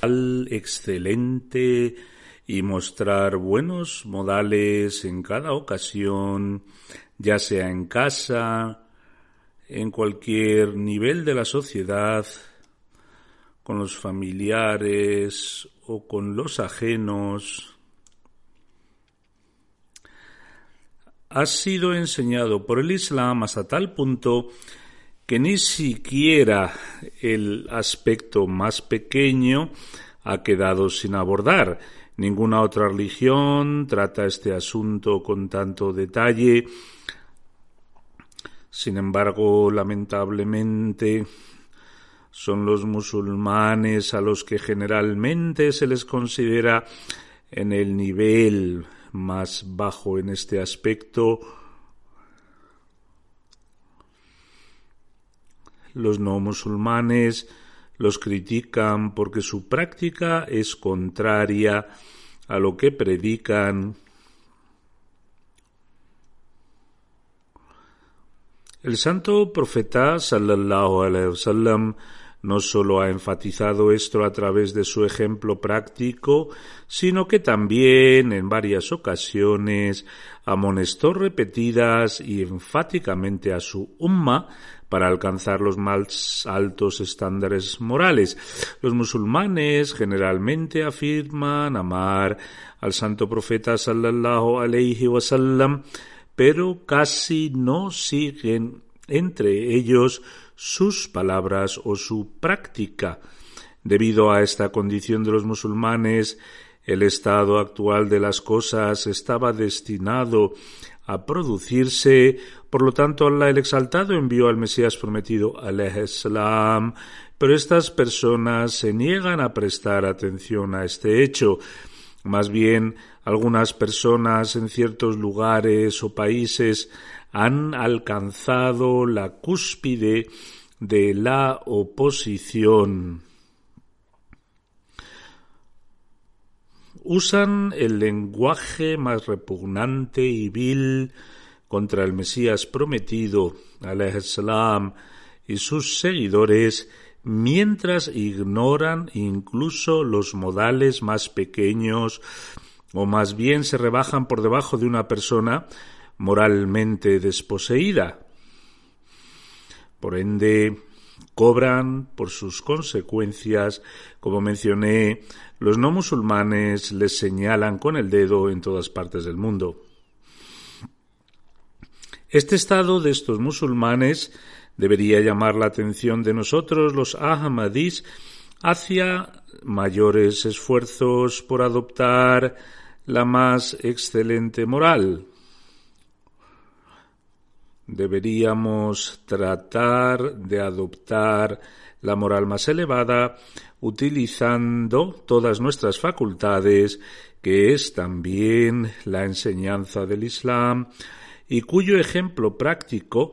al excelente y mostrar buenos modales en cada ocasión, ya sea en casa, en cualquier nivel de la sociedad, con los familiares o con los ajenos, ha sido enseñado por el Islam hasta tal punto que ni siquiera el aspecto más pequeño ha quedado sin abordar. Ninguna otra religión trata este asunto con tanto detalle. Sin embargo, lamentablemente, son los musulmanes a los que generalmente se les considera en el nivel más bajo en este aspecto. Los no musulmanes los critican porque su práctica es contraria a lo que predican. El santo profeta sallallahu alaihi wasallam no solo ha enfatizado esto a través de su ejemplo práctico, sino que también en varias ocasiones amonestó repetidas y enfáticamente a su umma para alcanzar los más altos estándares morales. Los musulmanes generalmente afirman amar al santo profeta sallallahu alaihi wasallam, pero casi no siguen entre ellos sus palabras o su práctica. Debido a esta condición de los musulmanes, el estado actual de las cosas estaba destinado a producirse, por lo tanto Allah el Exaltado envió al Mesías prometido salam, pero estas personas se niegan a prestar atención a este hecho. Más bien, algunas personas en ciertos lugares o países han alcanzado la cúspide de la oposición. Usan el lenguaje más repugnante y vil contra el Mesías prometido, salam, y sus seguidores, mientras ignoran incluso los modales más pequeños, o más bien se rebajan por debajo de una persona moralmente desposeída. Por ende, cobran por sus consecuencias, como mencioné, los no musulmanes les señalan con el dedo en todas partes del mundo. Este estado de estos musulmanes debería llamar la atención de nosotros, los Ahmadis, hacia mayores esfuerzos por adoptar la más excelente moral. Deberíamos tratar de adoptar la moral más elevada utilizando todas nuestras facultades, que es también la enseñanza del Islam, y cuyo ejemplo práctico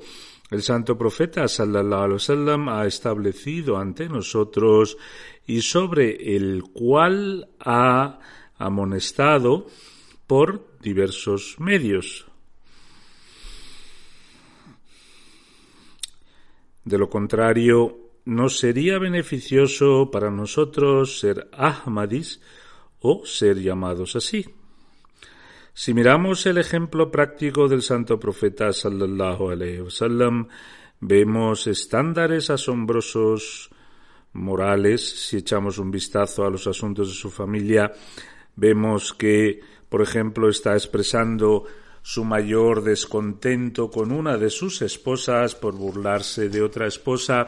el santo profeta sallallahu alaihi wasallam ha establecido ante nosotros y sobre el cual ha amonestado por diversos medios. De lo contrario, no sería beneficioso para nosotros ser Ahmadis o ser llamados así. Si miramos el ejemplo práctico del santo profeta sallallahu alaihi wasallam, vemos estándares asombrosos morales. Si echamos un vistazo a los asuntos de su familia, vemos que, por ejemplo, está expresando su mayor descontento con una de sus esposas por burlarse de otra esposa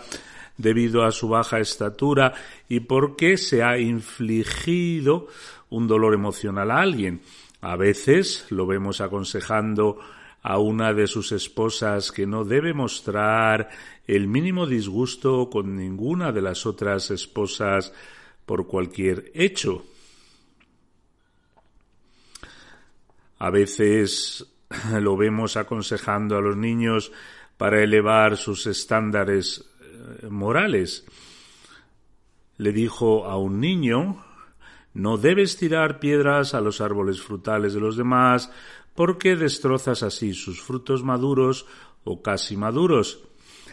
debido a su baja estatura y porque se ha infligido un dolor emocional a alguien. A veces lo vemos aconsejando a una de sus esposas que no debe mostrar el mínimo disgusto con ninguna de las otras esposas por cualquier hecho. A veces lo vemos aconsejando a los niños para elevar sus estándares eh, morales. Le dijo a un niño no debes tirar piedras a los árboles frutales de los demás, porque destrozas así sus frutos maduros o casi maduros.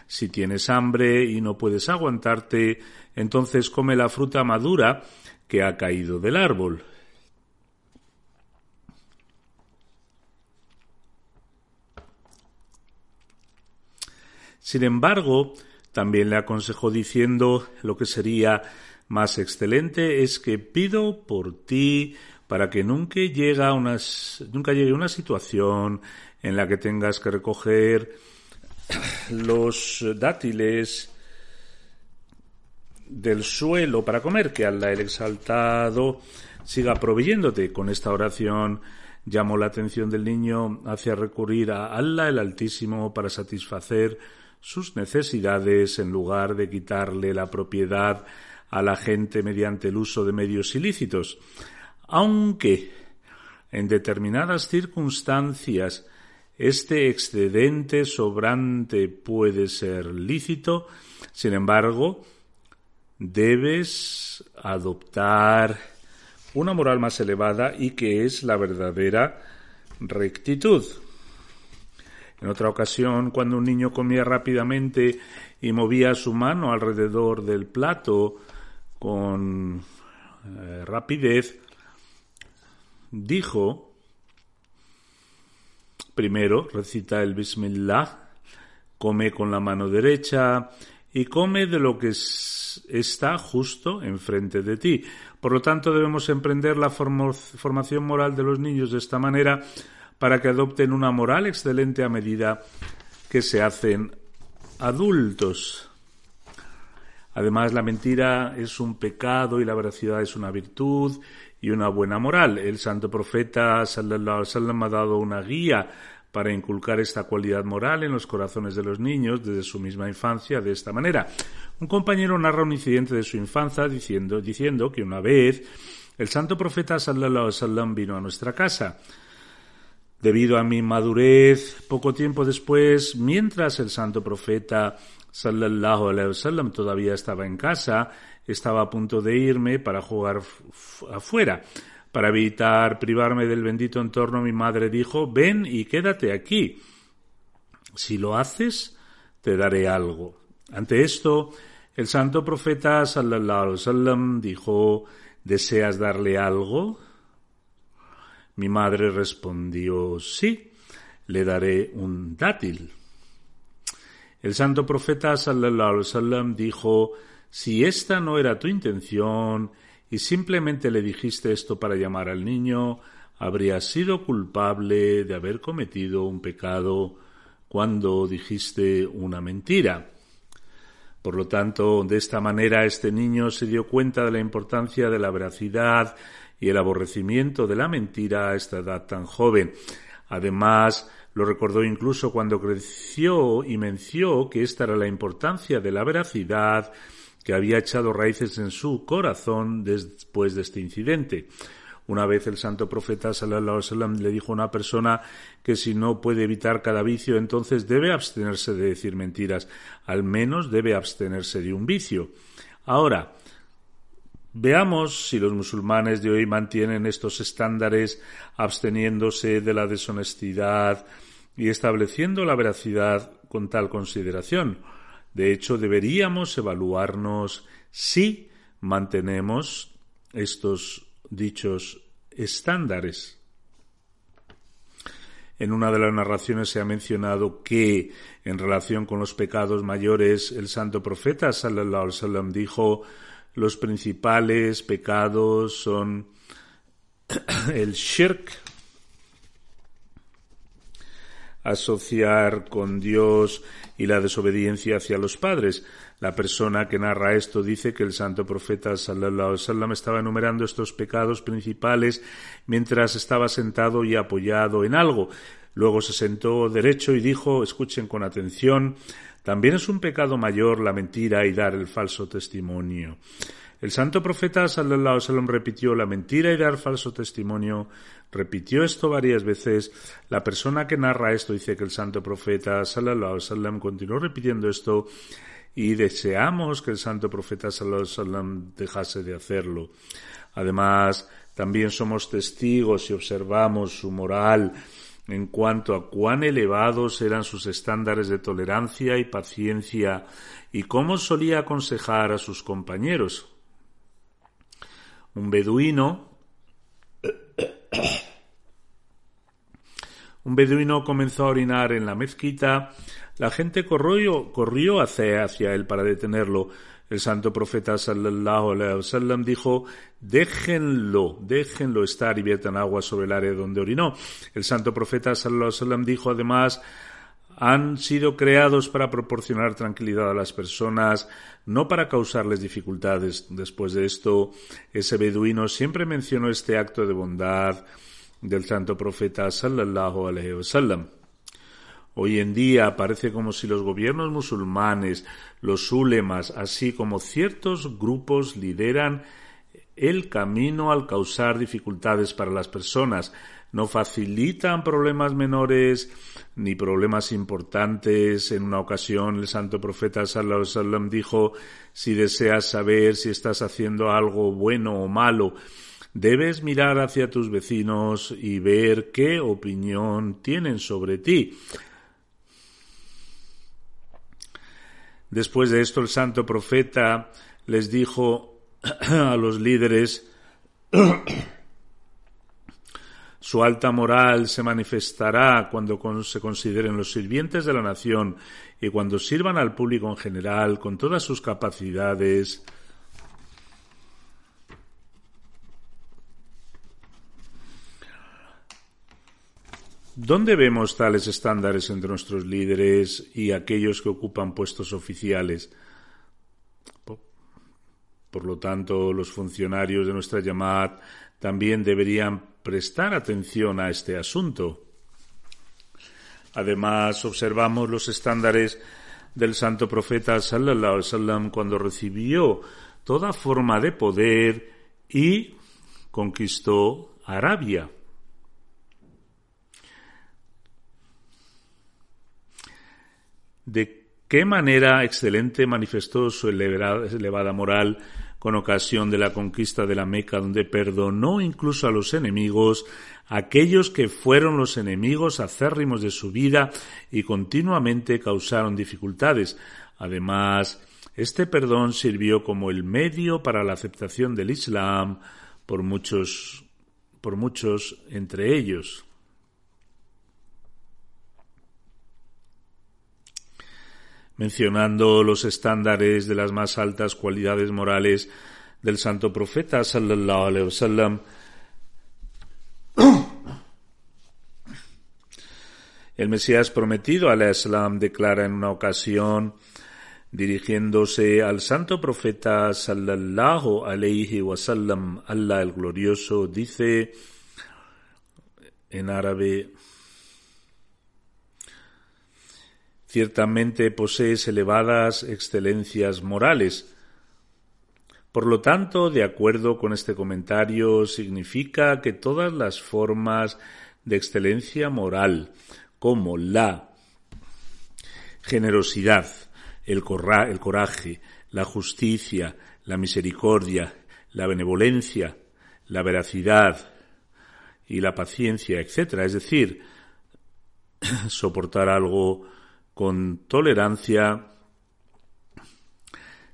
Si tienes hambre y no puedes aguantarte, entonces come la fruta madura que ha caído del árbol. Sin embargo, también le aconsejó diciendo lo que sería más excelente es que pido por ti para que nunca, llega nunca llegue una situación en la que tengas que recoger los dátiles del suelo para comer, que Allah el exaltado siga proveyéndote. Con esta oración llamó la atención del niño hacia recurrir a Allah el Altísimo para satisfacer sus necesidades en lugar de quitarle la propiedad a la gente mediante el uso de medios ilícitos, aunque en determinadas circunstancias este excedente sobrante puede ser lícito, sin embargo, debes adoptar una moral más elevada y que es la verdadera rectitud. En otra ocasión, cuando un niño comía rápidamente y movía su mano alrededor del plato, con eh, rapidez, dijo, primero recita el Bismillah, come con la mano derecha y come de lo que está justo enfrente de ti. Por lo tanto, debemos emprender la formación moral de los niños de esta manera para que adopten una moral excelente a medida que se hacen adultos. Además, la mentira es un pecado y la veracidad es una virtud y una buena moral. El santo profeta sallallahu alaihi wasallam ha dado una guía para inculcar esta cualidad moral en los corazones de los niños desde su misma infancia de esta manera. Un compañero narra un incidente de su infancia diciendo, diciendo que una vez el santo profeta sallallahu alaihi wasallam vino a nuestra casa. Debido a mi madurez, poco tiempo después, mientras el santo profeta sallallahu alaihi wasallam todavía estaba en casa, estaba a punto de irme para jugar afuera. Para evitar privarme del bendito entorno, mi madre dijo, ven y quédate aquí. Si lo haces, te daré algo. Ante esto, el santo profeta sallallahu alaihi wasallam dijo, ¿deseas darle algo? Mi madre respondió, sí, le daré un dátil. El santo profeta sallallahu alaihi dijo, si esta no era tu intención y simplemente le dijiste esto para llamar al niño, habrías sido culpable de haber cometido un pecado cuando dijiste una mentira. Por lo tanto, de esta manera este niño se dio cuenta de la importancia de la veracidad y el aborrecimiento de la mentira a esta edad tan joven. Además, Lo recordó incluso cuando creció y mencionó que esta era la importancia de la veracidad que había echado raíces en su corazón después de este incidente. Una vez el santo profeta sallallahu alaihi le dijo a una persona que si no puede evitar cada vicio, entonces debe abstenerse de decir mentiras, al menos debe abstenerse de un vicio. Ahora, Veamos si los musulmanes de hoy mantienen estos estándares absteniéndose de la deshonestidad y estableciendo la veracidad con tal consideración. De hecho, deberíamos evaluarnos si mantenemos estos dichos estándares. En una de las narraciones se ha mencionado que, en relación con los pecados mayores, el santo profeta sallallahu alaihi dijo los principales pecados son el shirk, asociar con Dios y la desobediencia hacia los padres. La persona que narra esto dice que el santo profeta sallallahu alaihi estaba enumerando estos pecados principales mientras estaba sentado y apoyado en algo. Luego se sentó derecho y dijo, escuchen con atención, también es un pecado mayor la mentira y dar el falso testimonio. El santo profeta sallallahu alaihi repitió la mentira y dar falso testimonio. Repitió esto varias veces. La persona que narra esto dice que el santo profeta sallallahu alaihi continuó repitiendo esto y deseamos que el santo profeta sallallahu alaihi dejase de hacerlo. Además, también somos testigos y observamos su moral en cuanto a cuán elevados eran sus estándares de tolerancia y paciencia y cómo solía aconsejar a sus compañeros. Un beduino un beduino comenzó a orinar en la mezquita. La gente corrió, hacia él para detenerlo. El santo profeta sallallahu alaihi wasallam dijo, déjenlo, déjenlo estar y viertan agua sobre el área donde orinó. El santo profeta sallallahu alaihi wasallam dijo además, han sido creados para proporcionar tranquilidad a las personas, no para causarles dificultades. Después de esto, ese beduino siempre mencionó este acto de bondad del santo profeta sallallahu alaihi wasallam. Hoy en día parece como si los gobiernos musulmanes, los ulemas, así como ciertos grupos lideran el camino al causar dificultades para las personas. No facilitan problemas menores ni problemas importantes. En una ocasión el santo profeta sallallahu alaihi wasallam dijo, si deseas saber si estás haciendo algo bueno o malo, debes mirar hacia tus vecinos y ver qué opinión tienen sobre ti. Después de esto el santo profeta les dijo a los líderes su alta moral se manifestará cuando se consideren los sirvientes de la nación y cuando sirvan al público en general con todas sus capacidades. ¿Dónde vemos tales estándares entre nuestros líderes y aquellos que ocupan puestos oficiales? Por lo tanto, los funcionarios de nuestra llamada también deberían prestar atención a este asunto. Además, observamos los estándares del santo profeta sallallahu alaihi wasallam cuando recibió toda forma de poder y conquistó Arabia. De qué manera excelente manifestó su elevada, moral con ocasión de la conquista de la Meca, donde perdonó incluso a los enemigos, aquellos que fueron los enemigos acérrimos de su vida y continuamente causaron dificultades. Además, este perdón sirvió como el medio para la aceptación del Islam por muchos, por muchos entre ellos. Mencionando los estándares de las más altas cualidades morales del santo profeta sallallahu alaihi wasallam. El Mesías prometido al Islam declara en una ocasión dirigiéndose al santo profeta sallallahu alaihi wasallam, Allah el glorioso dice en árabe ciertamente posees elevadas excelencias morales. Por lo tanto, de acuerdo con este comentario, significa que todas las formas de excelencia moral, como la generosidad, el, coraje, la justicia, la misericordia, la benevolencia, la veracidad y la paciencia, etc. Es decir, soportar algo con tolerancia,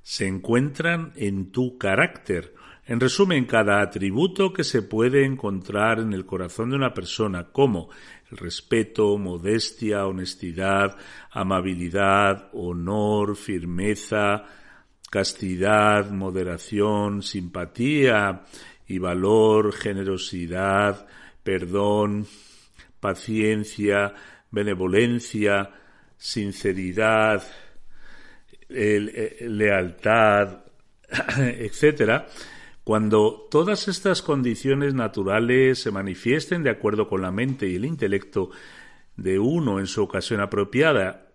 se encuentran en tu carácter. En resumen, cada atributo que se puede encontrar en el corazón de una persona, como el respeto, modestia, honestidad, amabilidad, honor, firmeza, castidad, moderación, simpatía y valor, generosidad, perdón, paciencia, benevolencia, sinceridad, lealtad, etcétera, cuando todas estas condiciones naturales se manifiesten de acuerdo con la mente y el intelecto de uno en su ocasión apropiada,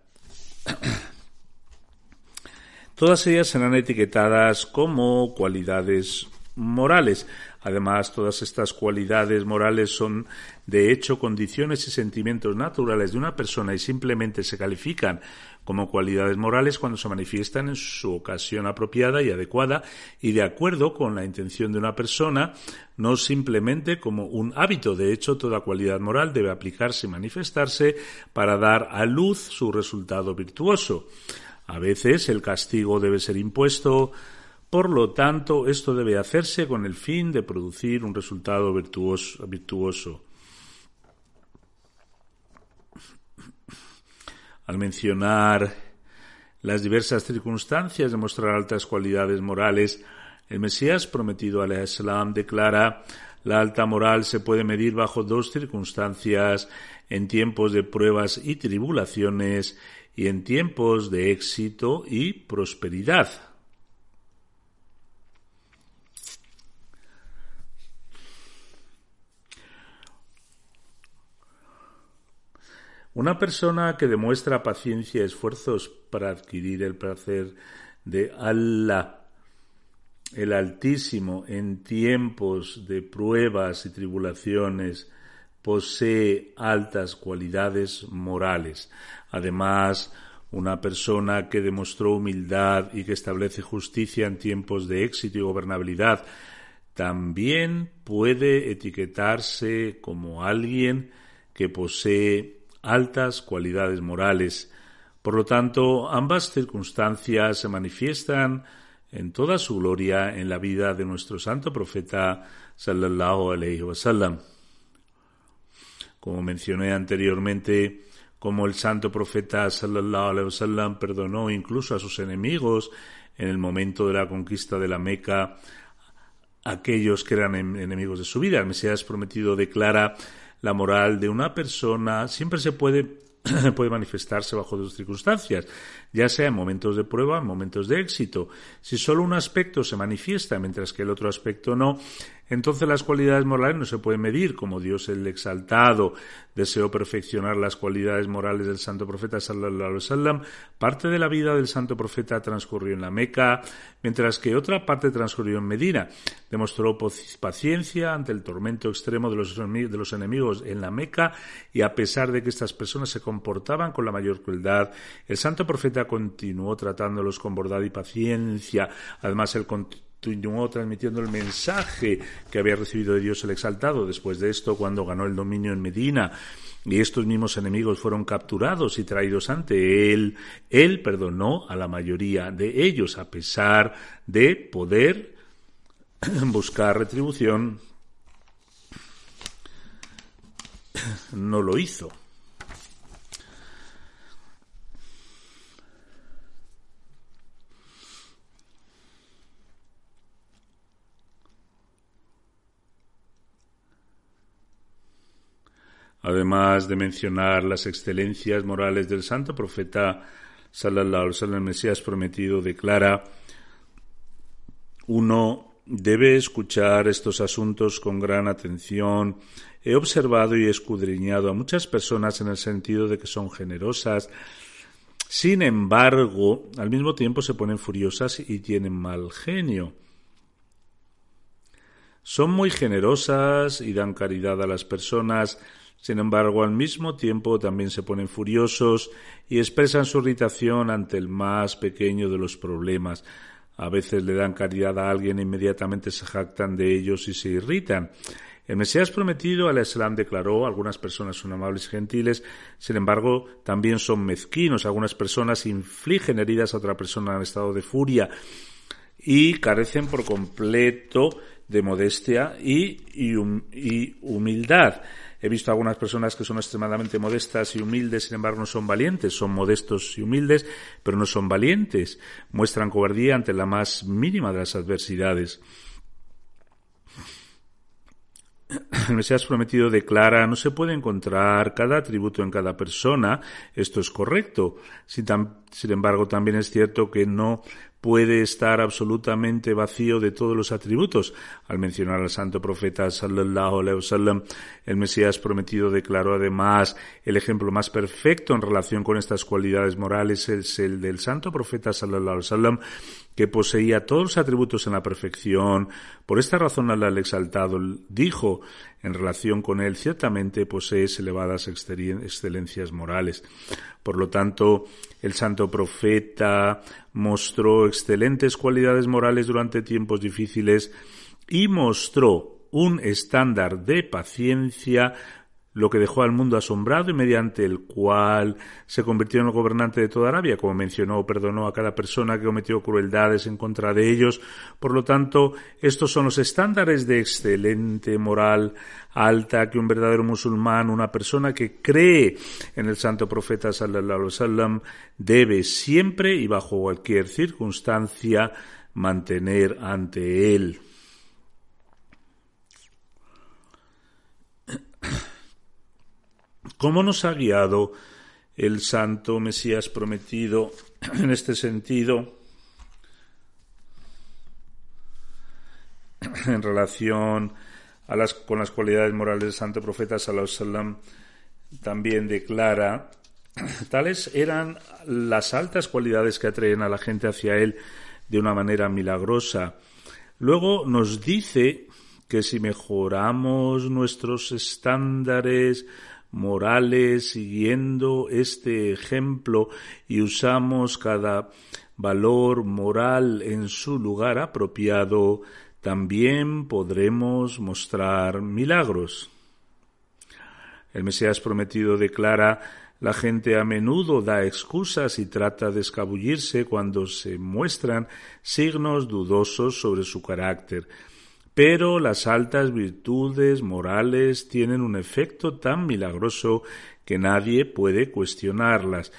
todas ellas serán etiquetadas como cualidades morales. Además, todas estas cualidades morales son, de hecho, condiciones y sentimientos naturales de una persona y simplemente se califican como cualidades morales cuando se manifiestan en su ocasión apropiada y adecuada y de acuerdo con la intención de una persona, no simplemente como un hábito. De hecho, toda cualidad moral debe aplicarse y manifestarse para dar a luz su resultado virtuoso. A veces el castigo debe ser impuesto, por lo tanto, esto debe hacerse con el fin de producir un resultado virtuoso. Al mencionar las diversas circunstancias de mostrar altas cualidades morales, el Mesías prometido al Islam declara la alta moral se puede medir bajo dos circunstancias en tiempos de pruebas y tribulaciones y en tiempos de éxito y prosperidad. Una persona que demuestra paciencia y esfuerzos para adquirir el placer de Allah, el Altísimo, en tiempos de pruebas y tribulaciones, posee altas cualidades morales. Además, una persona que demostró humildad y que establece justicia en tiempos de éxito y gobernabilidad, también puede etiquetarse como alguien que posee altas cualidades morales. Por lo tanto, ambas circunstancias se manifiestan en toda su gloria en la vida de nuestro santo profeta sallallahu alaihi wasallam. Como mencioné anteriormente, como el santo profeta sallallahu alaihi wasallam perdonó incluso a sus enemigos en el momento de la conquista de la Meca, aquellos que eran enemigos de su vida. El Mesías prometido declara la moral de una persona siempre se puede puede manifestarse bajo dos circunstancias, ya sea en momentos de prueba, en momentos de éxito. Si solo un aspecto se manifiesta mientras que el otro aspecto no, entonces las cualidades morales no se pueden medir, como Dios el exaltado deseó perfeccionar las cualidades morales del santo profeta sallallahu alaihi wasallam. Parte de la vida del santo profeta transcurrió en la Meca, mientras que otra parte transcurrió en Medina. Demostró paciencia ante el tormento extremo de los, enemigos en la Meca y a pesar de que estas personas se comportaban con la mayor crueldad, el santo profeta continuó tratándolos con bondad y paciencia. Además, el transmitiendo el mensaje que había recibido de Dios el exaltado. Después de esto, cuando ganó el dominio en Medina, y estos mismos enemigos fueron capturados y traídos ante él, él perdonó a la mayoría de ellos, a pesar de poder buscar retribución, no lo hizo. Además de mencionar las excelencias morales del santo profeta wasallam, el Mesías prometido declara uno debe escuchar estos asuntos con gran atención. He observado y escudriñado a muchas personas en el sentido de que son generosas, Sin embargo, al mismo tiempo se ponen furiosas y tienen mal genio. Son muy generosas y dan caridad a las personas, sin embargo, al mismo tiempo también se ponen furiosos y expresan su irritación ante el más pequeño de los problemas. A veces le dan caridad a alguien e inmediatamente se jactan de ellos y se irritan. El Mesías prometido al Islam declaró, algunas personas son amables y gentiles, sin embargo, también son mezquinos. Algunas personas infligen heridas a otra persona en estado de furia y carecen por completo de modestia y, y humildad. He visto algunas personas que son extremadamente modestas y humildes, sin embargo no son valientes, son modestos y humildes, pero no son valientes. Muestran cobardía ante la más mínima de las adversidades. el Mesías prometido declara, no se puede encontrar cada atributo en cada persona, esto es correcto. Sin, sin, embargo, también es cierto que no puede estar absolutamente vacío de todos los atributos. Al mencionar al santo profeta sallallahu alaihi wasallam, el Mesías prometido declaró además el ejemplo más perfecto en relación con estas cualidades morales es el del santo profeta sallallahu alaihi wasallam que poseía todos los atributos en la perfección. Por esta razón al exaltado dijo en relación con él, ciertamente posees elevadas excelencias morales. Por lo tanto, el santo profeta mostró excelentes cualidades morales durante tiempos difíciles y mostró un estándar de paciencia lo que dejó al mundo asombrado y mediante el cual se convirtió en el gobernante de toda Arabia, como mencionó, perdonó a cada persona que cometió crueldades en contra de ellos. Por lo tanto, estos son los estándares de excelente moral alta que un verdadero musulmán, una persona que cree en el santo profeta sallallahu alaihi wasallam, debe siempre y bajo cualquier circunstancia mantener ante él. ¿Cómo nos ha guiado el santo Mesías prometido en este sentido? En relación a las, con las cualidades morales del santo profeta sallallahu también declara tales eran las altas cualidades que atraen a la gente hacia él de una manera milagrosa. Luego nos dice que si mejoramos nuestros estándares morales siguiendo este ejemplo y usamos cada valor moral en su lugar apropiado, también podremos mostrar milagros. El Mesías prometido declara la gente a menudo da excusas y trata de escabullirse cuando se muestran signos dudosos sobre su carácter. Pero las altas virtudes morales tienen un efecto tan milagroso que nadie puede cuestionarlas.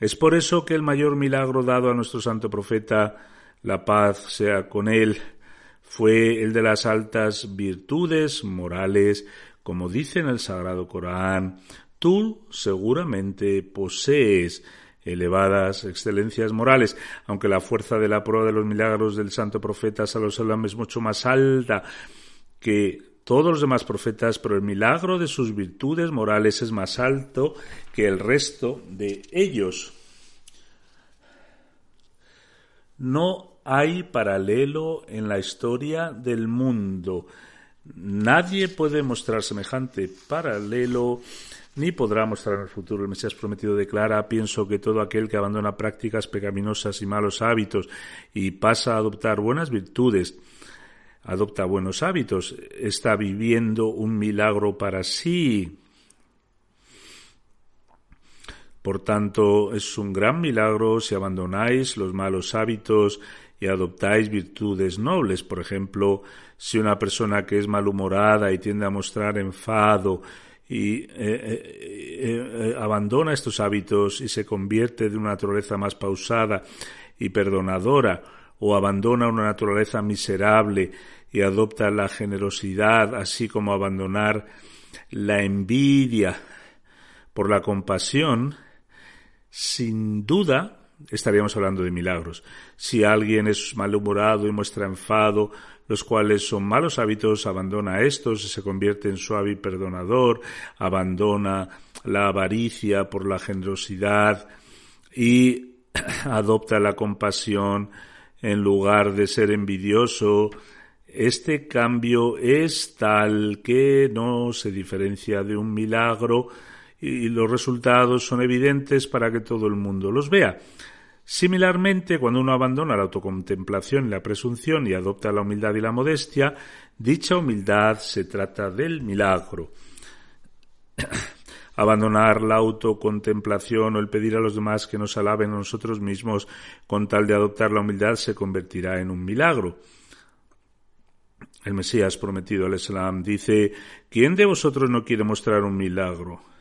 Es por eso que el mayor milagro dado a nuestro santo profeta, la paz sea con él, fue el de las altas virtudes morales, como dice en el Sagrado Corán. Tú seguramente posees elevadas excelencias morales, aunque la fuerza de la prueba de los milagros del santo profeta Salomón es mucho más alta que todos los demás profetas, pero el milagro de sus virtudes morales es más alto que el resto de ellos. No hay paralelo en la historia del mundo. Nadie puede mostrar semejante paralelo ni podrá mostrar en el futuro. El Mesías prometido declara, pienso que todo aquel que abandona prácticas pecaminosas y malos hábitos y pasa a adoptar buenas virtudes, adopta buenos hábitos, está viviendo un milagro para sí. Por tanto, es un gran milagro si abandonáis los malos hábitos y adoptáis virtudes nobles. Por ejemplo, si una persona que es malhumorada y tiende a mostrar enfado y eh, eh, eh, abandona estos hábitos y se convierte de una naturaleza más pausada y perdonadora, o abandona una naturaleza miserable y adopta la generosidad, así como abandonar la envidia por la compasión, sin duda estaríamos hablando de milagros. Si alguien es malhumorado y muestra enfado, los cuales son malos hábitos, abandona estos se convierte en suave y perdonador, abandona la avaricia por la generosidad y adopta la compasión en lugar de ser envidioso, este cambio es tal que no se diferencia de un milagro y los resultados son evidentes para que todo el mundo los vea. Similarmente, cuando uno abandona la autocontemplación y la presunción y adopta la humildad y la modestia, dicha humildad se trata del milagro. Abandonar la autocontemplación o el pedir a los demás que nos alaben a nosotros mismos con tal de adoptar la humildad se convertirá en un milagro. El Mesías prometido al Islam dice, ¿quién de vosotros no quiere mostrar un milagro?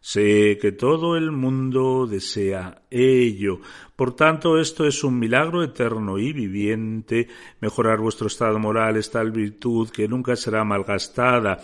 Sé que todo el mundo desea ello. Por tanto, esto es un milagro eterno y viviente. Mejorar vuestro estado moral es tal virtud que nunca será malgastada,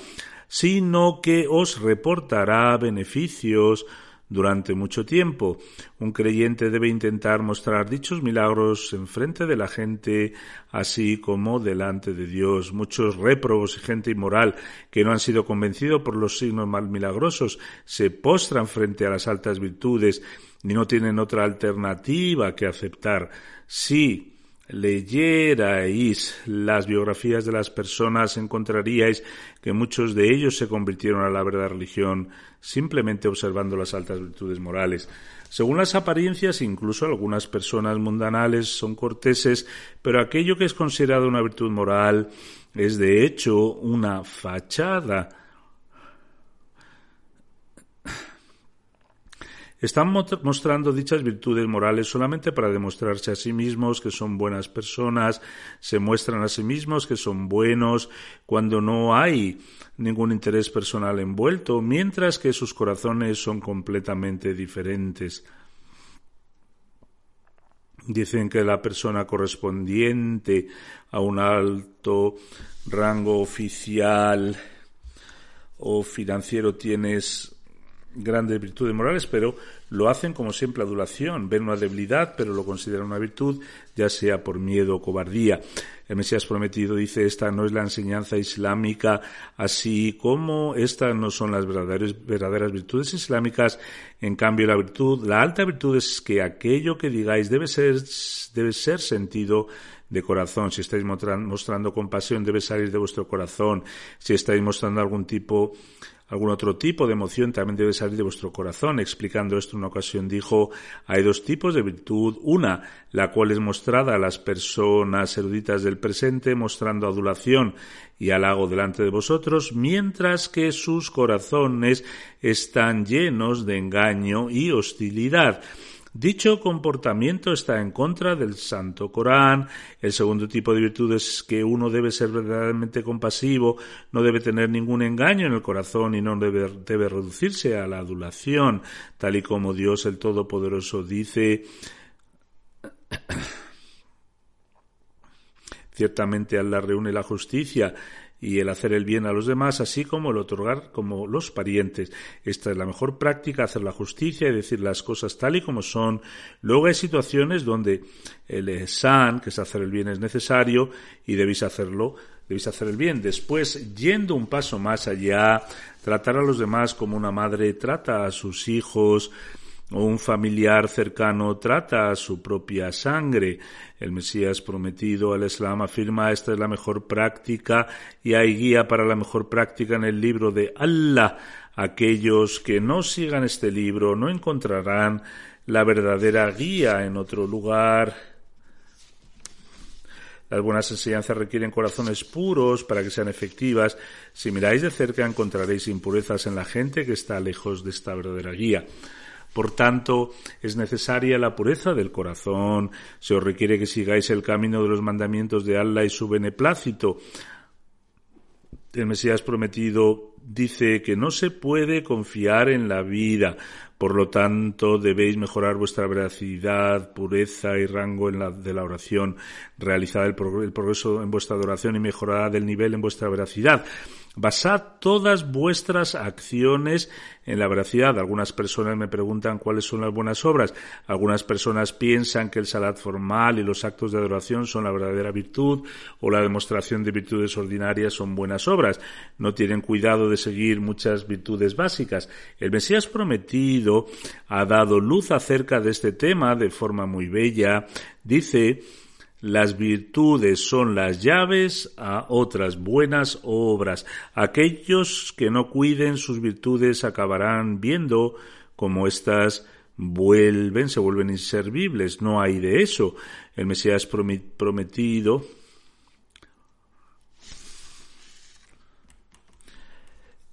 sino que os reportará beneficios durante mucho tiempo. Un creyente debe intentar mostrar dichos milagros en frente de la gente, así como delante de Dios. Muchos réprobos y gente inmoral que no han sido convencidos por los signos mal milagrosos se postran frente a las altas virtudes y no tienen otra alternativa que aceptar. Sí, leyerais las biografías de las personas, encontraríais que muchos de ellos se convirtieron a la verdadera religión simplemente observando las altas virtudes morales. Según las apariencias, incluso algunas personas mundanales son corteses, pero aquello que es considerado una virtud moral es de hecho una fachada Están mostrando dichas virtudes morales solamente para demostrarse a sí mismos que son buenas personas, se muestran a sí mismos que son buenos cuando no hay ningún interés personal envuelto, mientras que sus corazones son completamente diferentes. Dicen que la persona correspondiente a un alto rango oficial o financiero tienes grandes virtudes morales, pero lo hacen como siempre adulación, ven una debilidad, pero lo consideran una virtud, ya sea por miedo o cobardía. El Mesías prometido dice, esta no es la enseñanza islámica, así como estas no son las verdaderas, verdaderas virtudes islámicas. En cambio, la virtud, la alta virtud es que aquello que digáis debe ser, debe ser sentido de corazón. Si estáis mostrando compasión, debe salir de vuestro corazón. Si estáis mostrando algún tipo algún otro tipo de emoción también debe salir de vuestro corazón. Explicando esto, en una ocasión dijo, hay dos tipos de virtud. Una, la cual es mostrada a las personas eruditas del presente, mostrando adulación y halago delante de vosotros, mientras que sus corazones están llenos de engaño y hostilidad. Dicho comportamiento está en contra del Santo Corán. El segundo tipo de virtud es que uno debe ser verdaderamente compasivo, no debe tener ningún engaño en el corazón y no debe, reducirse a la adulación, tal y como Dios el Todopoderoso dice. Ciertamente Allah reúne la justicia y el hacer el bien a los demás, así como el otorgar como los parientes. Esta es la mejor práctica, hacer la justicia y decir las cosas tal y como son. Luego hay situaciones donde el san, que es hacer el bien, es necesario y debéis hacerlo, debéis hacer el bien. Después, yendo un paso más allá, tratar a los demás como una madre trata a sus hijos, un familiar cercano trata a su propia sangre. El Mesías prometido al Islam afirma esta es la mejor práctica y hay guía para la mejor práctica en el libro de Allah. Aquellos que no sigan este libro no encontrarán la verdadera guía en otro lugar. Las buenas enseñanzas requieren corazones puros para que sean efectivas. Si miráis de cerca encontraréis impurezas en la gente que está lejos de esta verdadera guía. Por tanto, es necesaria la pureza del corazón. Se os requiere que sigáis el camino de los mandamientos de Allah y su beneplácito. El Mesías prometido dice que no se puede confiar en la vida. Por lo tanto, debéis mejorar vuestra veracidad, pureza y rango en la, de la oración, realizar el, progreso en vuestra adoración y mejorar el nivel en vuestra veracidad. Basad todas vuestras acciones en la veracidad. Algunas personas me preguntan cuáles son las buenas obras. Algunas personas piensan que el salat formal y los actos de adoración son la verdadera virtud o la demostración de virtudes ordinarias son buenas obras. No tienen cuidado de seguir muchas virtudes básicas. El Mesías prometido ha dado luz acerca de este tema de forma muy bella. Dice las virtudes son las llaves a otras buenas obras. Aquellos que no cuiden sus virtudes acabarán viendo como éstas vuelven, se vuelven inservibles. No hay de eso. El Mesías prometido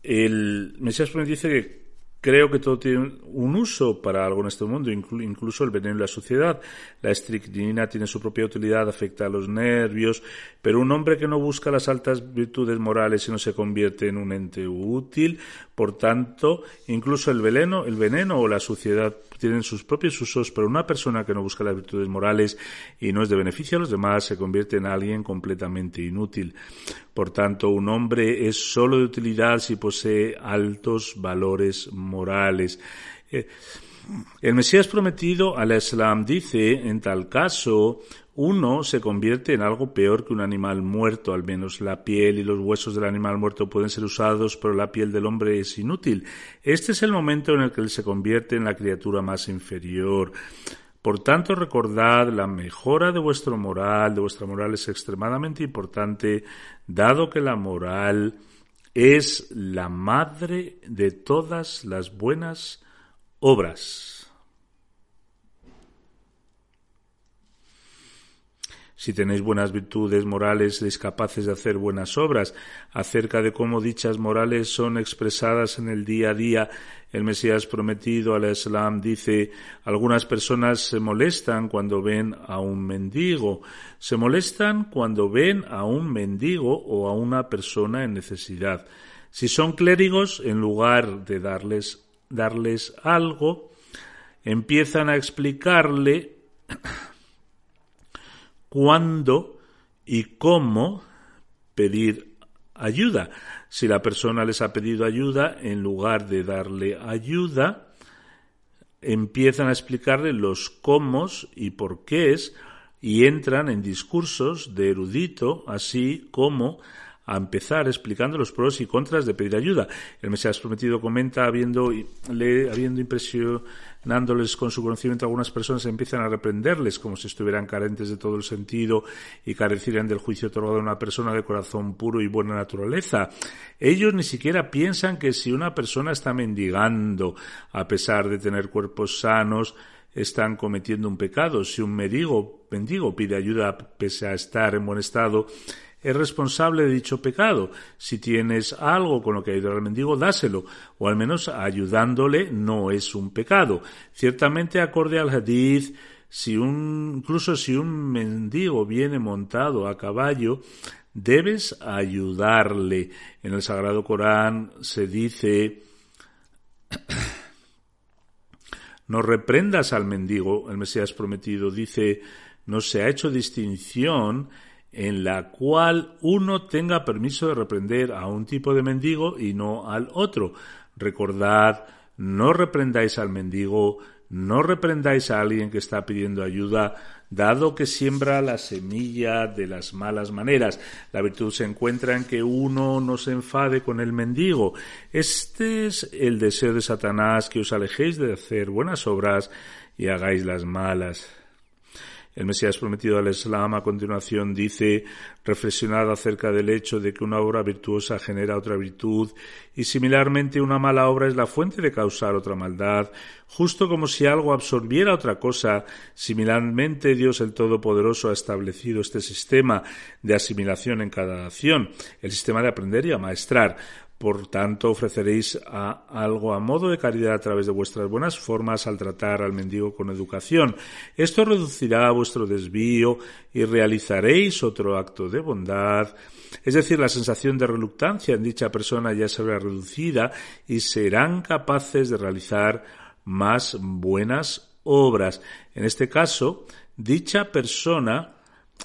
el Mesías prometido dice que Creo que todo tiene un uso para algo en este mundo, incluso el veneno en la sociedad. La estricnina tiene su propia utilidad, afecta a los nervios, pero un hombre que no busca las altas virtudes morales y no se convierte en un ente útil, por tanto, incluso el veneno, el veneno o la suciedad tienen sus propios usos, pero una persona que no busca las virtudes morales y no es de beneficio a los demás se convierte en alguien completamente inútil. Por tanto, un hombre es sólo de utilidad si posee altos valores morales. Eh, el Mesías prometido al Islam dice, en tal caso, uno se convierte en algo peor que un animal muerto, al menos la piel y los huesos del animal muerto pueden ser usados, pero la piel del hombre es inútil. Este es el momento en el que él se convierte en la criatura más inferior. Por tanto, recordad, la mejora de vuestro moral, de vuestra moral es extremadamente importante, dado que la moral es la madre de todas las buenas obras. si tenéis buenas virtudes morales, sois capaces de hacer buenas obras. Acerca de cómo dichas morales son expresadas en el día a día, el Mesías prometido al Islam dice, algunas personas se molestan cuando ven a un mendigo, se molestan cuando ven a un mendigo o a una persona en necesidad. Si son clérigos, en lugar de darles, darles algo, empiezan a explicarle cuándo y cómo pedir ayuda. Si la persona les ha pedido ayuda, en lugar de darle ayuda, empiezan a explicarle los cómo y por qué es y entran en discursos de erudito, así como a empezar explicando los pros y contras de pedir ayuda. El Mesías prometido comenta, habiendo, le, habiendo impresión dándoles con su conocimiento, algunas personas empiezan a reprenderles como si estuvieran carentes de todo el sentido y carecieran del juicio otorgado a una persona de corazón puro y buena naturaleza. Ellos ni siquiera piensan que si una persona está mendigando, a pesar de tener cuerpos sanos, están cometiendo un pecado. Si un mendigo, mendigo pide ayuda pese a estar en buen estado, es responsable de dicho pecado. Si tienes algo con lo que ayudar al mendigo, dáselo, o al menos ayudándole no es un pecado. Ciertamente, acorde al hadith, si un, incluso si un mendigo viene montado a caballo, debes ayudarle. En el Sagrado Corán se dice, no reprendas al mendigo, el Mesías prometido dice, no se ha hecho distinción en la cual uno tenga permiso de reprender a un tipo de mendigo y no al otro. Recordad, no reprendáis al mendigo, no reprendáis a alguien que está pidiendo ayuda, dado que siembra la semilla de las malas maneras. La virtud se encuentra en que uno no se enfade con el mendigo. Este es el deseo de Satanás, que os alejéis de hacer buenas obras y hagáis las malas. El Mesías prometido al Islam a continuación dice, reflexionad acerca del hecho de que una obra virtuosa genera otra virtud y similarmente una mala obra es la fuente de causar otra maldad, justo como si algo absorbiera otra cosa. Similarmente Dios el Todopoderoso ha establecido este sistema de asimilación en cada acción, el sistema de aprender y amaestrar. Por tanto, ofreceréis algo a modo de caridad a través de vuestras buenas formas al tratar al mendigo con educación. Esto reducirá vuestro desvío y realizaréis otro acto de bondad. Es decir, la sensación de reluctancia en dicha persona ya será reducida y serán capaces de realizar más buenas obras. En este caso, dicha persona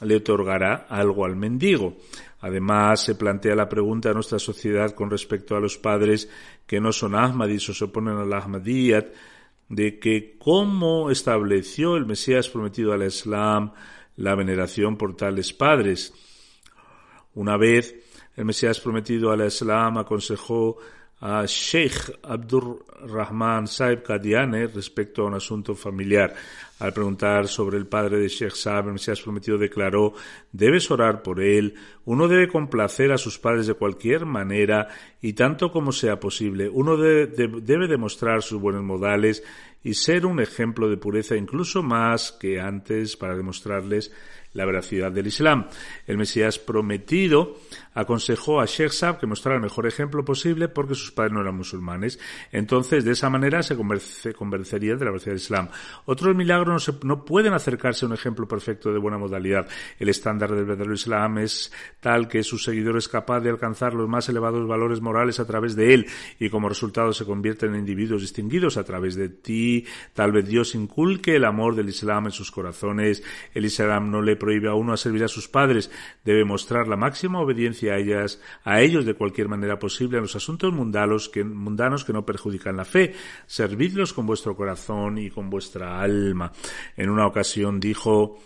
le otorgará algo al mendigo. Además, se plantea la pregunta en nuestra sociedad con respecto a los padres que no son Ahmadis o se oponen a la Ahmadiyyat, de que cómo estableció el Mesías prometido al Islam la veneración por tales padres. Una vez el Mesías prometido al Islam aconsejó a Sheikh Abdur Rahman Saib Kadiane respecto a un asunto familiar. Al preguntar sobre el padre de Sheikh Saab, el Mesías prometido declaró, debes orar por él, uno debe complacer a sus padres de cualquier manera y tanto como sea posible, uno debe demostrar sus buenos modales y ser un ejemplo de pureza incluso más que antes para demostrarles la veracidad del Islam. El Mesías prometido aconsejó a Sheikh Saab que mostrara el mejor ejemplo posible porque sus padres no eran musulmanes. Entonces, de esa manera se convencería de la veracidad del Islam. Otros milagros no, pueden acercarse a un ejemplo perfecto de buena modalidad. El estándar del verdadero Islam es tal que su seguidor es capaz de alcanzar los más elevados valores morales a través de él y como resultado se convierten en individuos distinguidos a través de ti. Tal vez Dios inculque el amor del Islam en sus corazones. El Islam no le prohíbe a uno a servir a sus padres, debe mostrar la máxima obediencia a ellas, a ellos de cualquier manera posible en los asuntos mundanos que, mundanos que no perjudican la fe. Servidlos con vuestro corazón y con vuestra alma. En una ocasión dijo,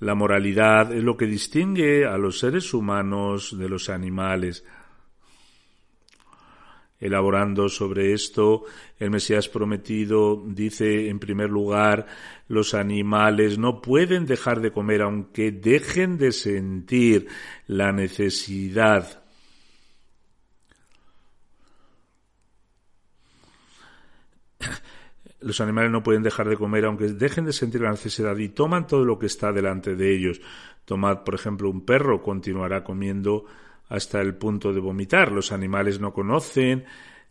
la moralidad es lo que distingue a los seres humanos de los animales. Elaborando sobre esto, el Mesías prometido dice, en primer lugar, los animales no pueden dejar de comer aunque dejen de sentir la necesidad. Los animales no pueden dejar de comer aunque dejen de sentir la necesidad y toman todo lo que está delante de ellos. Tomad, por ejemplo, un perro, continuará comiendo hasta el punto de vomitar. Los animales no conocen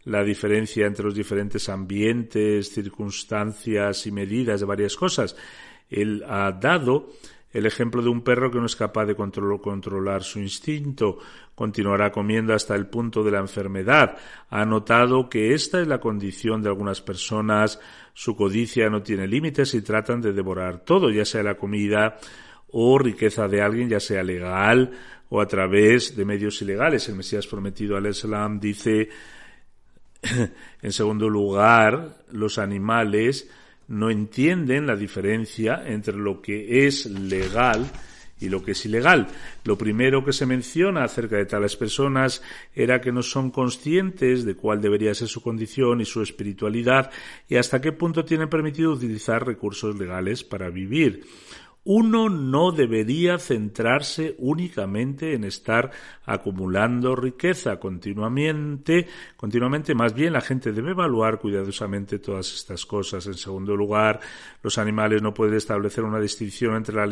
la diferencia entre los diferentes ambientes, circunstancias y medidas de varias cosas. Él ha dado el ejemplo de un perro que no es capaz de controlar su instinto, continuará comiendo hasta el punto de la enfermedad. Ha notado que esta es la condición de algunas personas, su codicia no tiene límites y tratan de devorar todo, ya sea la comida o riqueza de alguien, ya sea legal o a través de medios ilegales. El Mesías prometido al Islam dice, en segundo lugar, los animales no entienden la diferencia entre lo que es legal y lo que es ilegal. Lo primero que se menciona acerca de tales personas era que no son conscientes de cuál debería ser su condición y su espiritualidad y hasta qué punto tienen permitido utilizar recursos legales para vivir uno no debería centrarse únicamente en estar acumulando riqueza continuamente, continuamente, más bien la gente debe evaluar cuidadosamente todas estas cosas. En segundo lugar, los animales no pueden establecer una distinción entre la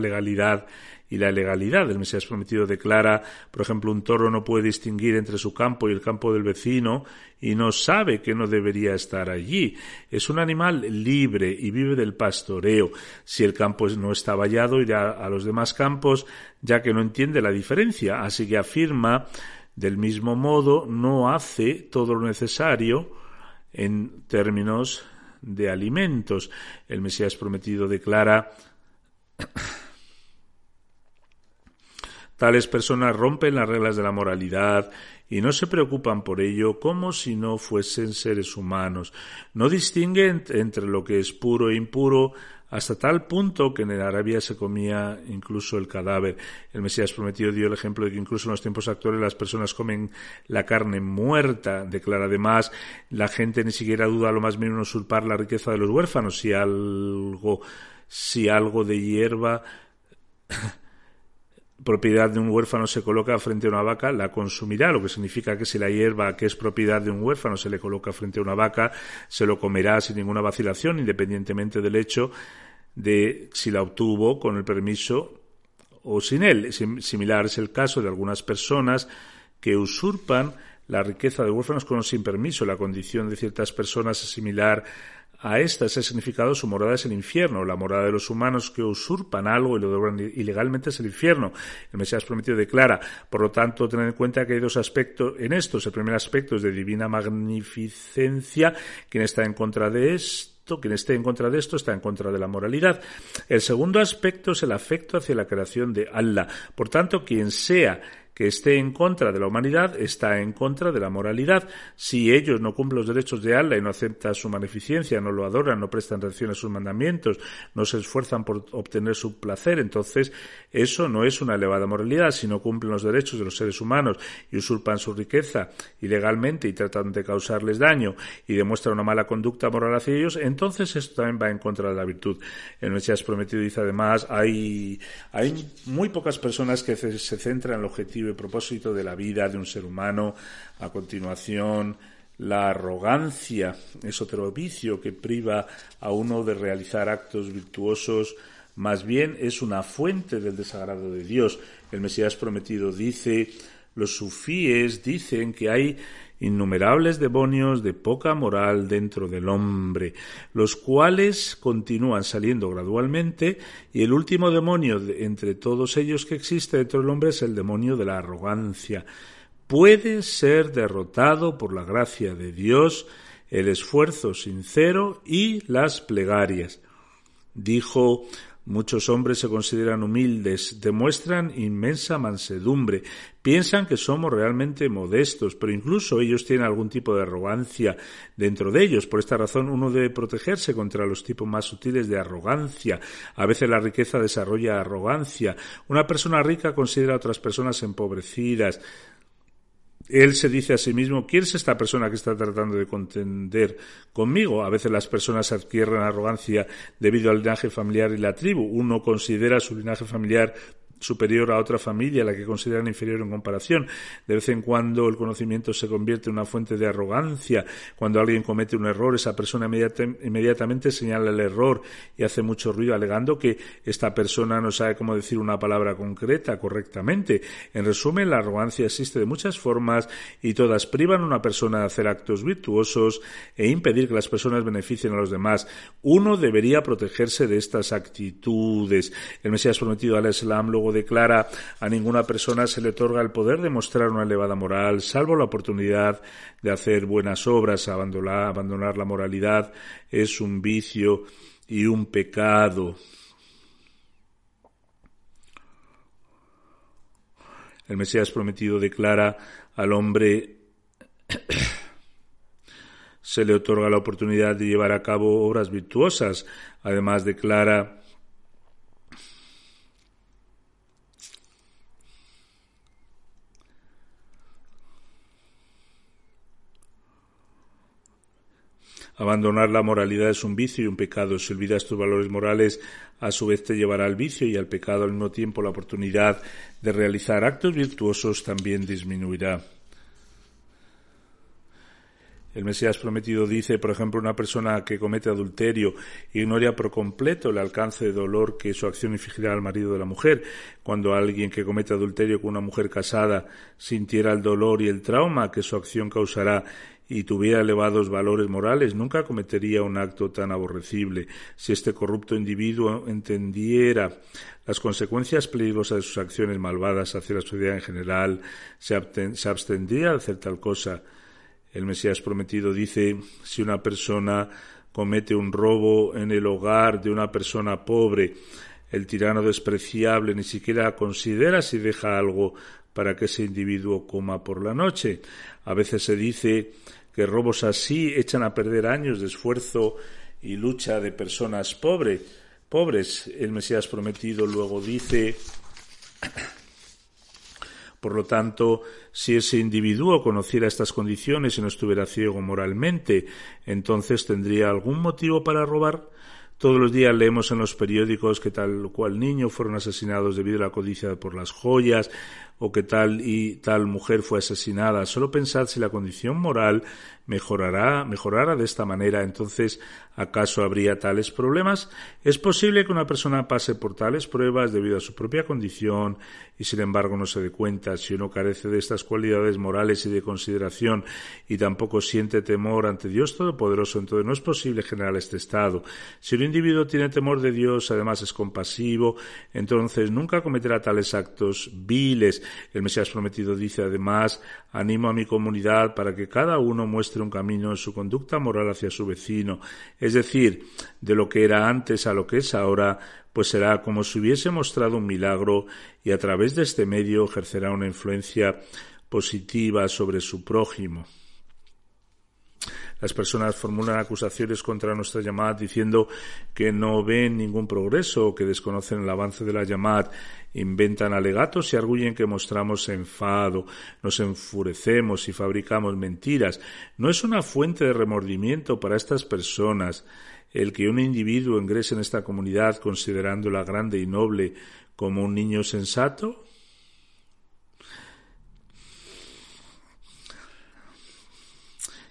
legalidad y la legalidad. El Mesías prometido declara, por ejemplo, un toro no puede distinguir entre su campo y el campo del vecino y no sabe que no debería estar allí. Es un animal libre y vive del pastoreo. Si el campo no está vallado, irá a los demás campos, ya que no entiende la diferencia. Así que afirma, del mismo modo, no hace todo lo necesario en términos de alimentos. El Mesías prometido declara Tales personas rompen las reglas de la moralidad y no se preocupan por ello como si no fuesen seres humanos. No distinguen entre lo que es puro e impuro hasta tal punto que en Arabia se comía incluso el cadáver. El Mesías prometido dio el ejemplo de que incluso en los tiempos actuales las personas comen la carne muerta. Declara además, la gente ni siquiera duda lo más mínimo usurpar la riqueza de los huérfanos. Si algo, si algo de hierba propiedad de un huérfano se coloca frente a una vaca, la consumirá, lo que significa que si la hierba que es propiedad de un huérfano se le coloca frente a una vaca, se lo comerá sin ninguna vacilación, independientemente del hecho de si la obtuvo con el permiso o sin él. Similar es el caso de algunas personas que usurpan la riqueza de huérfanos con o sin permiso. La condición de ciertas personas es similar a esta ese significado, su morada es el infierno. La morada de los humanos que usurpan algo y lo devoran ilegalmente es el infierno. El Mesías prometido declara, por lo tanto, tener en cuenta que hay dos aspectos en estos. El primer aspecto es de divina magnificencia, quien está en contra de esto quien esté en contra de esto está en contra de la moralidad. El segundo aspecto es el afecto hacia la creación de Allah. Por tanto, quien sea que esté en contra de la humanidad está en contra de la moralidad. Si ellos no cumplen los derechos de Allah y no aceptan su magnificencia, no lo adoran, no prestan atención a sus mandamientos, no se esfuerzan por obtener su placer, entonces eso no es una elevada moralidad. Si no cumplen los derechos de los seres humanos y usurpan su riqueza ilegalmente y tratan de causarles daño y demuestran una mala conducta moral hacia ellos, entonces esto también va en contra de la virtud. El Mesías prometido dice además, hay, hay muy pocas personas que se centran en el objetivo propósito de la vida de un ser humano. A continuación, la arrogancia es otro vicio que priva a uno de realizar actos virtuosos, más bien es una fuente del desagrado de Dios. El Mesías prometido dice, los sufíes dicen que hay innumerables demonios de poca moral dentro del hombre, los cuales continúan saliendo gradualmente y el último demonio entre todos ellos que existe dentro del hombre es el demonio de la arrogancia. Puede ser derrotado por la gracia de Dios, el esfuerzo sincero y las plegarias. Dijo Muchos hombres se consideran humildes, demuestran inmensa mansedumbre, piensan que somos realmente modestos, pero incluso ellos tienen algún tipo de arrogancia dentro de ellos. Por esta razón uno debe protegerse contra los tipos más sutiles de arrogancia. A veces la riqueza desarrolla arrogancia. Una persona rica considera a otras personas empobrecidas él se dice a sí mismo, ¿quién es esta persona que está tratando de contender conmigo? A veces las personas adquieren arrogancia debido al linaje familiar y la tribu. Uno considera su linaje familiar superior a otra familia, la que consideran inferior en comparación. De vez en cuando el conocimiento se convierte en una fuente de arrogancia. Cuando alguien comete un error, esa persona inmediatamente señala el error y hace mucho ruido alegando que esta persona no sabe cómo decir una palabra concreta correctamente. En resumen, la arrogancia existe de muchas formas y todas privan a una persona de hacer actos virtuosos e impedir que las personas beneficien a los demás. Uno debería protegerse de estas actitudes. El Mesías prometido al Islam declara a ninguna persona se le otorga el poder de mostrar una elevada moral, salvo la oportunidad de hacer buenas obras, abandonar, abandonar la moralidad es un vicio y un pecado. El Mesías prometido declara al hombre se le otorga la oportunidad de llevar a cabo obras virtuosas. Además declara Abandonar la moralidad es un vicio y un pecado. Si olvidas tus valores morales, a su vez te llevará al vicio y al pecado al mismo tiempo la oportunidad de realizar actos virtuosos también disminuirá. El Mesías prometido dice, por ejemplo, una persona que comete adulterio ignora por completo el alcance de dolor que su acción infligirá al marido de la mujer. Cuando alguien que comete adulterio con una mujer casada sintiera el dolor y el trauma que su acción causará y tuviera elevados valores morales, nunca cometería un acto tan aborrecible. Si este corrupto individuo entendiera las consecuencias peligrosas de sus acciones malvadas hacia la sociedad en general, se, abstendría de hacer tal cosa. El Mesías prometido dice, si una persona comete un robo en el hogar de una persona pobre, el tirano despreciable ni siquiera considera si deja algo para que ese individuo coma por la noche. A veces se dice que robos así echan a perder años de esfuerzo y lucha de personas pobres. Pobres, el Mesías prometido luego dice, por lo tanto, si ese individuo conociera estas condiciones y no estuviera ciego moralmente, entonces tendría algún motivo para robar. Todos los días leemos en los periódicos que tal cual niño fueron asesinados debido a la codicia por las joyas o que tal y tal mujer fue asesinada. Solo pensad si la condición moral mejorará, mejorara de esta manera, entonces ¿acaso habría tales problemas? Es posible que una persona pase por tales pruebas debido a su propia condición y sin embargo no se dé cuenta si uno carece de estas cualidades morales y de consideración y tampoco siente temor ante Dios Todopoderoso, entonces no es posible generar este estado. Si un individuo tiene temor de Dios, además es compasivo, entonces nunca cometerá tales actos viles. El Mesías prometido dice además, animo a mi comunidad para que cada uno muestre un camino en su conducta moral hacia su vecino, es decir, de lo que era antes a lo que es ahora, pues será como si hubiese mostrado un milagro y a través de este medio ejercerá una influencia positiva sobre su prójimo. Las personas formulan acusaciones contra nuestra llamada diciendo que no ven ningún progreso que desconocen el avance de la llamada, inventan alegatos y arguyen que mostramos enfado, nos enfurecemos y fabricamos mentiras. No es una fuente de remordimiento para estas personas el que un individuo ingrese en esta comunidad considerándola grande y noble como un niño sensato?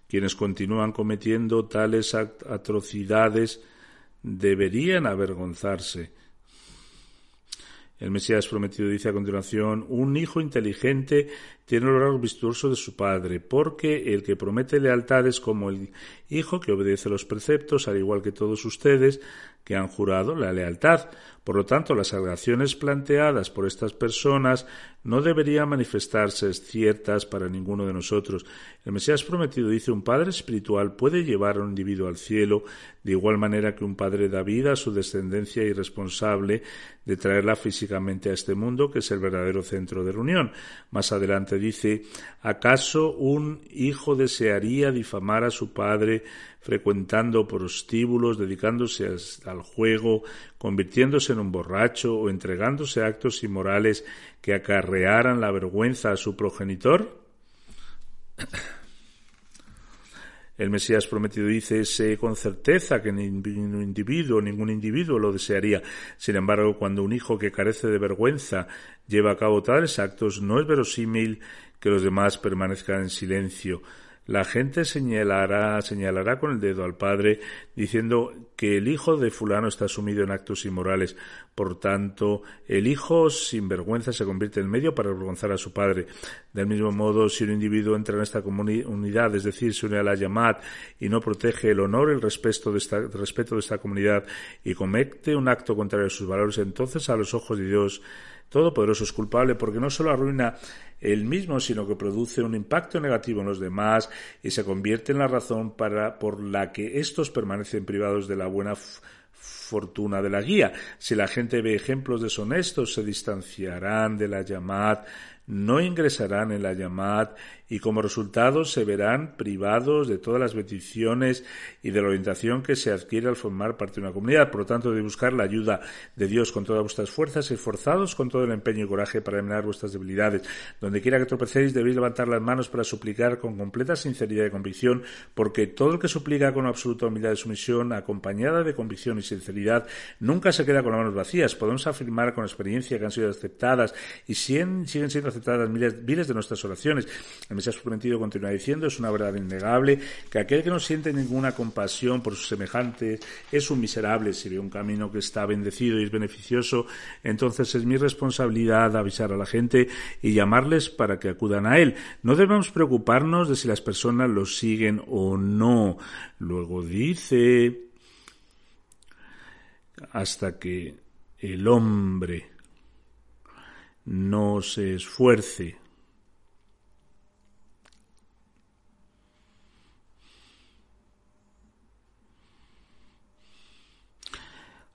Quienes continúan cometiendo tales atrocidades deberían avergonzarse. El Mesías prometido dice a continuación, un hijo inteligente tiene el rasgo vistoso de su padre, porque el que promete lealtad es como el hijo que obedece los preceptos, al igual que todos ustedes que han jurado la lealtad. Por lo tanto, las alegaciones planteadas por estas personas no deberían manifestarse ciertas para ninguno de nosotros. El Mesías prometido dice un padre espiritual puede llevar a un individuo al cielo de igual manera que un padre da vida a su descendencia irresponsable de traerla físicamente a este mundo, que es el verdadero centro de reunión. Más adelante dice, ¿acaso un hijo desearía difamar a su padre frecuentando prostíbulos, dedicándose al juego, convirtiéndose en un borracho o entregándose a actos inmorales que acarrearan la vergüenza a su progenitor? El Mesías prometido dice, sé con certeza que ningún individuo, ningún individuo lo desearía. Sin embargo, cuando un hijo que carece de vergüenza lleva a cabo tales actos, no es verosímil que los demás permanezcan en silencio. La gente señalará, señalará con el dedo al padre diciendo que el hijo de fulano está sumido en actos inmorales. Por tanto, el hijo sin vergüenza se convierte en medio para avergonzar a su padre. Del mismo modo, si un individuo entra en esta comunidad, es decir, se une a la llamada y no protege el honor el respeto de, esta, respeto de esta comunidad y comete un acto contrario a sus valores, entonces a los ojos de Dios Todopoderoso es culpable porque no solo arruina él mismo, sino que produce un impacto negativo en los demás y se convierte en la razón para, por la que estos permanecen privados de la buena fortuna de la guía. Si la gente ve ejemplos deshonestos, se distanciarán de la llamada, no ingresarán en la llamada y como resultado se verán privados de todas las bendiciones y de la orientación que se adquiere al formar parte de una comunidad. Por lo tanto, de buscar la ayuda de Dios con todas vuestras fuerzas, esforzados con todo el empeño y coraje para eliminar vuestras debilidades. Donde quiera que tropecéis, debéis levantar las manos para suplicar con completa sinceridad y convicción, porque todo el que suplica con absoluta humildad y sumisión, acompañada de convicción y sinceridad, nunca se queda con las manos vacías. Podemos afirmar con experiencia que han sido aceptadas y siguen siendo aceptadas miles, de nuestras oraciones. Mesías prometido continúa diciendo, es una verdad innegable, que aquel que no siente ninguna compasión por sus semejantes es un miserable. Si ve un camino que está bendecido y es beneficioso, entonces es mi responsabilidad avisar a la gente y llamarles para que acudan a él. No debemos preocuparnos de si las personas lo siguen o no. Luego dice, hasta que el hombre no se esfuerce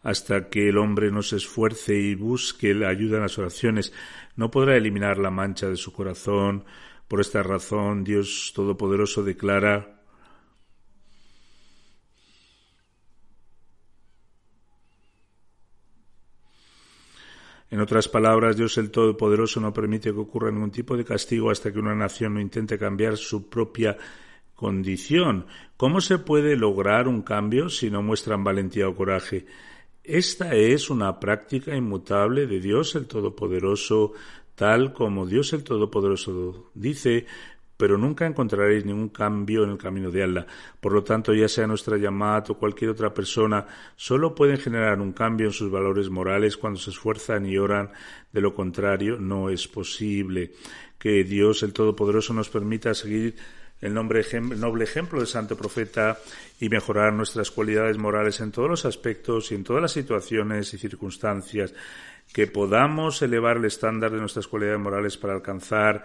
hasta que el hombre no se esfuerce y busque la ayuda en las oraciones, no podrá eliminar la mancha de su corazón. Por esta razón, Dios Todopoderoso declara En otras palabras, Dios el Todopoderoso no permite que ocurra ningún tipo de castigo hasta que una nación no intente cambiar su propia condición. ¿Cómo se puede lograr un cambio si no muestran valentía o coraje? Esta es una práctica inmutable de Dios el Todopoderoso tal como Dios el Todopoderoso dice, pero nunca encontraréis ningún cambio en el camino de Allah. Por lo tanto, ya sea nuestra llamada o cualquier otra persona, solo pueden generar un cambio en sus valores morales cuando se esfuerzan y oran. De lo contrario, no es posible. Que Dios el Todopoderoso nos permita seguir el, noble ejemplo del santo profeta y mejorar nuestras cualidades morales en todos los aspectos y en todas las situaciones y circunstancias, que podamos elevar el estándar de nuestras cualidades morales para alcanzar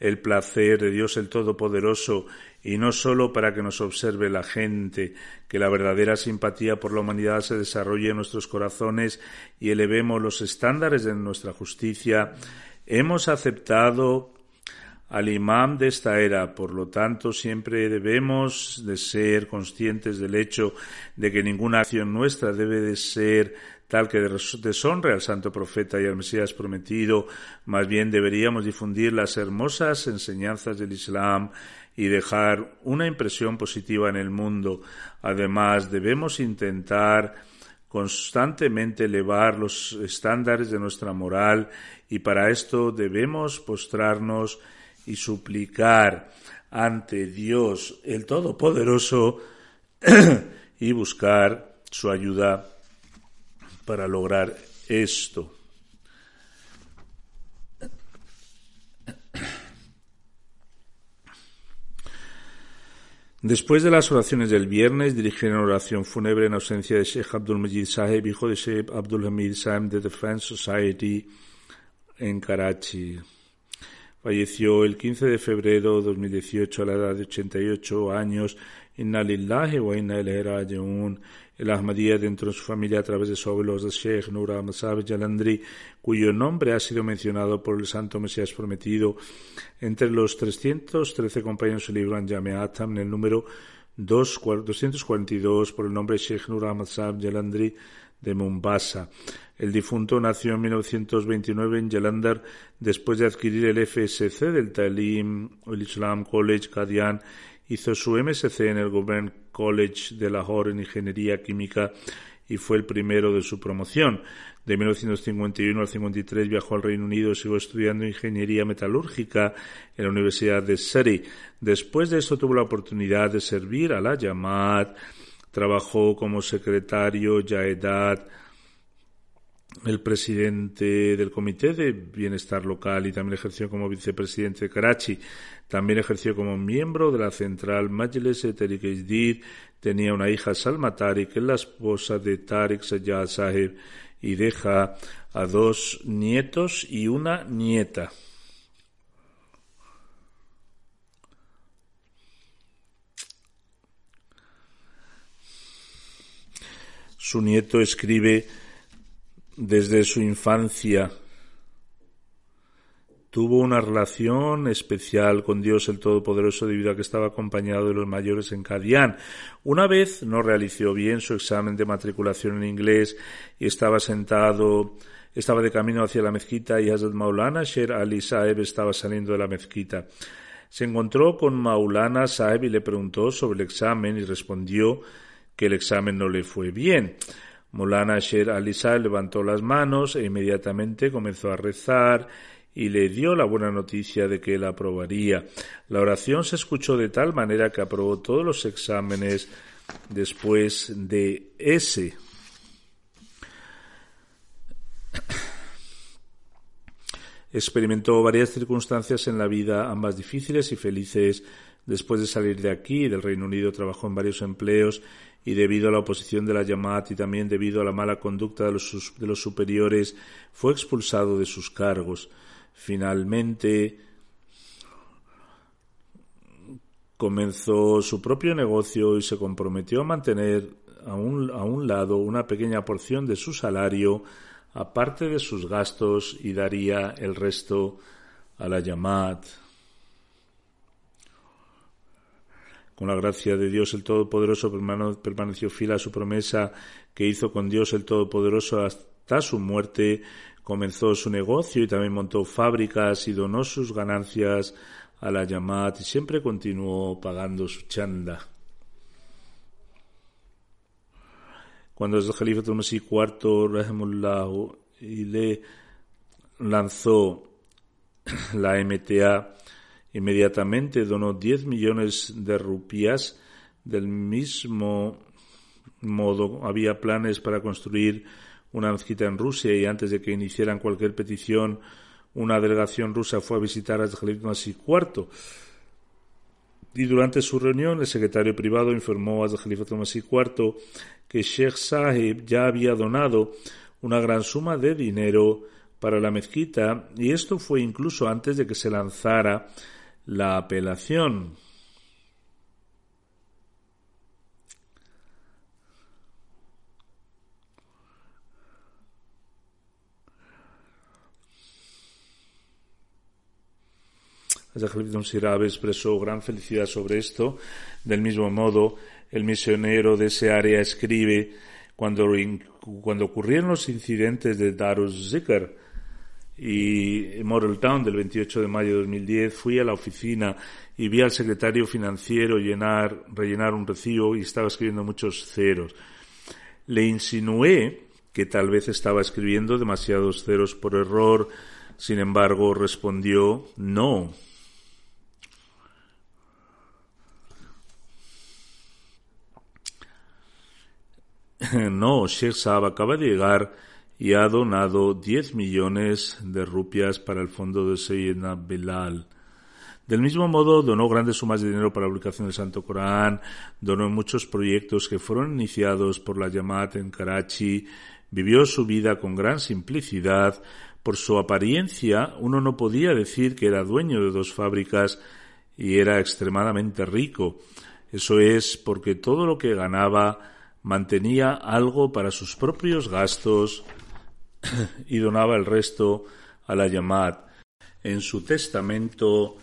el placer de Dios el Todopoderoso y no solo para que nos observe la gente, que la verdadera simpatía por la humanidad se desarrolle en nuestros corazones y elevemos los estándares de nuestra justicia, hemos aceptado al imán de esta era. Por lo tanto, siempre debemos de ser conscientes del hecho de que ninguna acción nuestra debe de ser tal que deshonre al santo profeta y al Mesías prometido, más bien deberíamos difundir las hermosas enseñanzas del Islam y dejar una impresión positiva en el mundo. Además, debemos intentar constantemente elevar los estándares de nuestra moral y para esto debemos postrarnos y suplicar ante Dios el Todopoderoso y buscar su ayuda para lograr esto. Después de las oraciones del viernes, dirigieron oración fúnebre en ausencia de Sheikh Abdul Majid Saheb, hijo de Sheikh Abdul Hamid Saheb de Defense Society en Karachi. Falleció el 15 de febrero de 2018 a la edad de 88 años. Inna lillahi wa inna. El Ahmadiyya dentro de su familia a través de su abuelo de Sheikh Nur Masab Jalandri, cuyo nombre ha sido mencionado por el Santo Mesías Prometido entre los 313 compañeros del libro Anjameatam en el número 242 por el nombre Sheikh Nur Masab Jalandri de Mombasa. El difunto nació en 1929 en Jalandhar después de adquirir el FSC del Talim, el Islam College Qadian. Hizo su MSc en el Government College de Lahore en Ingeniería Química y fue el primero de su promoción. De 1951 al 53 viajó al Reino Unido y siguió estudiando ingeniería metalúrgica en la Universidad de Surrey. Después de esto tuvo la oportunidad de servir a la Yamad. Trabajó como secretario ya edad el presidente del Comité de Bienestar Local y también ejerció como vicepresidente de Karachi. También ejerció como miembro de la central Majlis Tehrik Tenía una hija Salma Tariq, que es la esposa de Tariq Sajjad Sahib, y deja a dos nietos y una nieta. Su nieto escribe desde su infancia tuvo una relación especial con Dios el Todopoderoso debido a que estaba acompañado de los mayores en Cadián. Una vez no realizó bien su examen de matriculación en inglés y estaba sentado, estaba de camino hacia la mezquita y Hazrat Maulana Sher Ali Saeb estaba saliendo de la mezquita. Se encontró con Maulana Saeb y le preguntó sobre el examen y respondió que el examen no le fue bien. Molana Sher Alisa levantó las manos e inmediatamente comenzó a rezar y le dio la buena noticia de que él aprobaría. La oración se escuchó de tal manera que aprobó todos los exámenes después de ese. Experimentó varias circunstancias en la vida, ambas difíciles y felices. Después de salir de aquí, del Reino Unido, trabajó en varios empleos y debido a la oposición de la Yamat y también debido a la mala conducta de los, de los superiores, fue expulsado de sus cargos. Finalmente, comenzó su propio negocio y se comprometió a mantener a un, a un lado una pequeña porción de su salario aparte de sus gastos y daría el resto a la Yamat. Con la gracia de Dios el Todopoderoso permaneció fiel a su promesa que hizo con Dios el Todopoderoso hasta su muerte. Comenzó su negocio y también montó fábricas y donó sus ganancias a la Yamat y siempre continuó pagando su chanda. Cuando el Jalifa Masih IV y le lanzó La MTA inmediatamente donó 10 millones de rupias. Del mismo modo, había planes para construir una mezquita en Rusia y antes de que iniciaran cualquier petición, una delegación rusa fue a visitar a Khalid Masih IV. Y durante su reunión, el secretario privado informó a Khalifa Masih IV que Sheikh Sahib ya había donado una gran suma de dinero para la mezquita y esto fue incluso antes de que se lanzara la apelación. Sirabe expresó gran felicidad sobre esto. Del mismo modo, el misionero de ese área escribe cuando, cuando ocurrieron los incidentes de Darus Zikr y Moral Town del 28 de mayo de 2010, fui a la oficina y vi al secretario financiero llenar, rellenar un recibo y estaba escribiendo muchos ceros. Le insinué que tal vez estaba escribiendo demasiados ceros por error, sin embargo respondió no, No, Sheikh Saab acaba de llegar y ha donado 10 millones de rupias para el fondo de Sayyidina Bilal. Del mismo modo, donó grandes sumas de dinero para la publicación del Santo Corán, donó muchos proyectos que fueron iniciados por la Yamat en Karachi, vivió su vida con gran simplicidad. Por su apariencia, uno no podía decir que era dueño de dos fábricas y era extremadamente rico. Eso es porque todo lo que ganaba mantenía algo para sus propios gastos y donaba el resto a la Yamad. En su testamento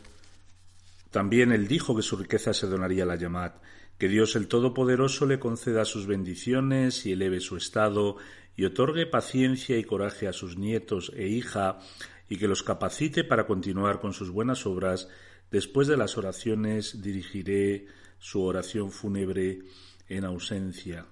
también él dijo que su riqueza se donaría a la Yamad, que Dios el Todopoderoso le conceda sus bendiciones y eleve su estado y otorgue paciencia y coraje a sus nietos e hija y que los capacite para continuar con sus buenas obras. Después de las oraciones dirigiré su oración fúnebre en ausencia.